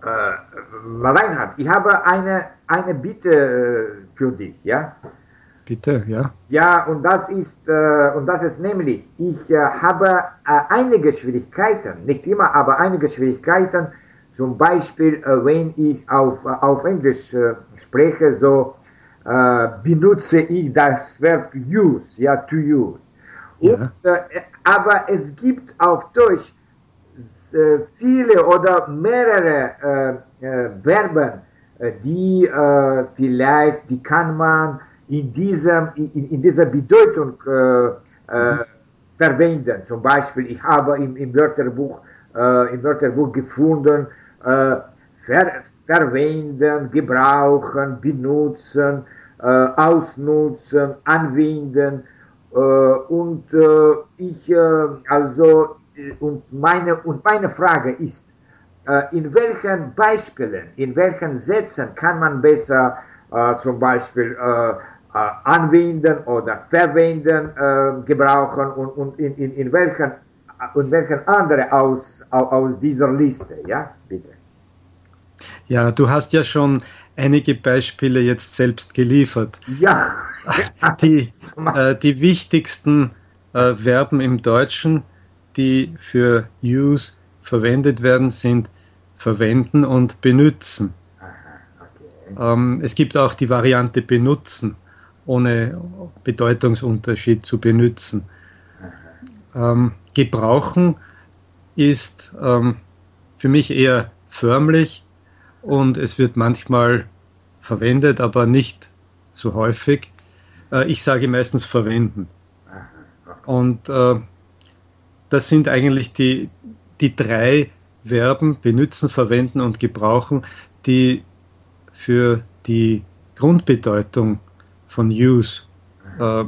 Äh, Reinhard, ich habe eine, eine Bitte äh, für dich, ja? Bitte, ja. Ja, und das ist, äh, und das ist nämlich, ich habe einige Schwierigkeiten, nicht immer, aber einige Schwierigkeiten, zum Beispiel, wenn ich auf, auf Englisch spreche, so benutze ich das Verb use, ja, to use. Und, ja. aber es gibt auf Deutsch viele oder mehrere äh, äh, Verben, die vielleicht, die kann man in, diesem, in, in dieser Bedeutung mhm. verwenden. Zum Beispiel, ich habe im, im Wörterbuch, im Wörterbuch gefunden, ver, verwenden, gebrauchen, benutzen, ausnutzen, anwenden. und ich, also und meine, und meine Frage ist, äh, in welchen Beispielen, in welchen Sätzen kann man besser äh, zum Beispiel äh, anwenden oder verwenden, gebrauchen und, und in, in, in welchen und welchen andere aus, aus dieser Liste, ja, bitte. Ja, du hast ja schon einige Beispiele jetzt selbst geliefert. Ja. Die, äh, die wichtigsten äh, Verben im Deutschen die für use verwendet werden, sind verwenden und benutzen. Okay. Ähm, es gibt auch die Variante benutzen, ohne Bedeutungsunterschied zu benutzen. Ähm, gebrauchen ist ähm, für mich eher förmlich und es wird manchmal verwendet, aber nicht so häufig. Äh, ich sage meistens verwenden. Und äh, das sind eigentlich die, die drei Verben benutzen, verwenden und gebrauchen, die für die Grundbedeutung von use äh,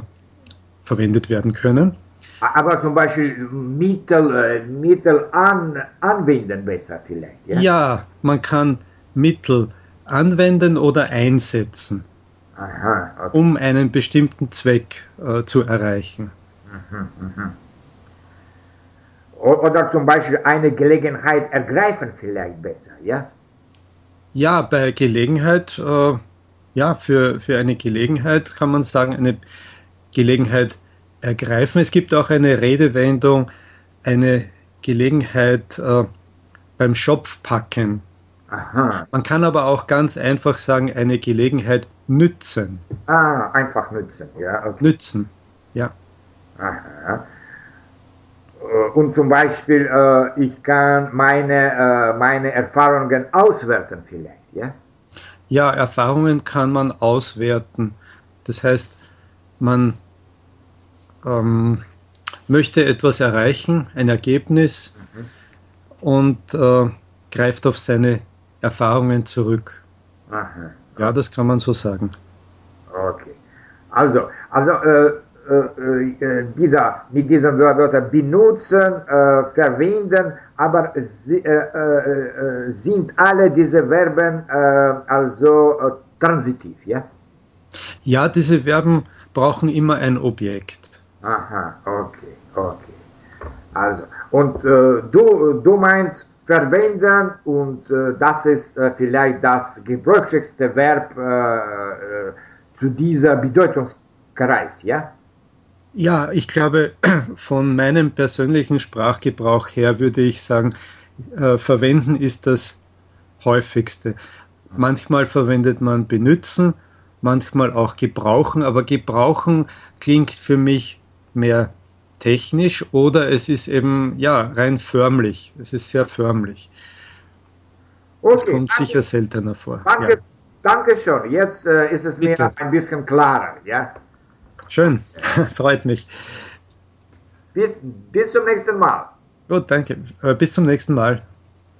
verwendet werden können. Aber zum Beispiel Mittel, äh, Mittel an, anwenden besser vielleicht. Ja? ja, man kann Mittel anwenden oder einsetzen, Aha, okay. um einen bestimmten Zweck äh, zu erreichen. Mhm, mh. Oder zum Beispiel eine Gelegenheit ergreifen vielleicht besser, ja? Ja, bei Gelegenheit, äh, ja, für, für eine Gelegenheit kann man sagen, eine Gelegenheit ergreifen. Es gibt auch eine Redewendung, eine Gelegenheit äh, beim Schopf packen. Aha. Man kann aber auch ganz einfach sagen, eine Gelegenheit nützen. Ah, einfach nützen, ja. Okay. Nützen, ja. Aha. Äh, und zum Beispiel, äh, ich kann meine, äh, meine Erfahrungen auswerten vielleicht, ja? Ja, Erfahrungen kann man auswerten. Das heißt, man ähm, möchte etwas erreichen, ein Ergebnis mhm. und äh, greift auf seine Erfahrungen zurück. Aha. Ja, das kann man so sagen. Okay. Also, also äh, äh, äh, dieser, mit diesen Wörtern benutzen, äh, verwenden, aber sie, sind alle diese Verben also transitiv, ja? Ja, diese Verben brauchen immer ein Objekt. Aha, okay, okay. Also, und äh, du, du meinst verwenden und äh, das ist äh, vielleicht das gebräuchlichste Verb zu dieser Bedeutungskreis, ja? Ja, ich glaube, von meinem persönlichen Sprachgebrauch her würde ich sagen, äh, verwenden ist das häufigste. Manchmal verwendet man benutzen, manchmal auch gebrauchen, aber gebrauchen klingt für mich mehr technisch oder es ist eben ja rein förmlich. Es ist sehr förmlich. Okay, das kommt danke, sicher seltener vor. Danke, ja. danke schon. Jetzt äh, ist es Bitte. mir ein bisschen klarer. Ja? Schön, freut mich. Bis, bis zum nächsten Mal. Gut, danke. Äh, bis zum nächsten Mal.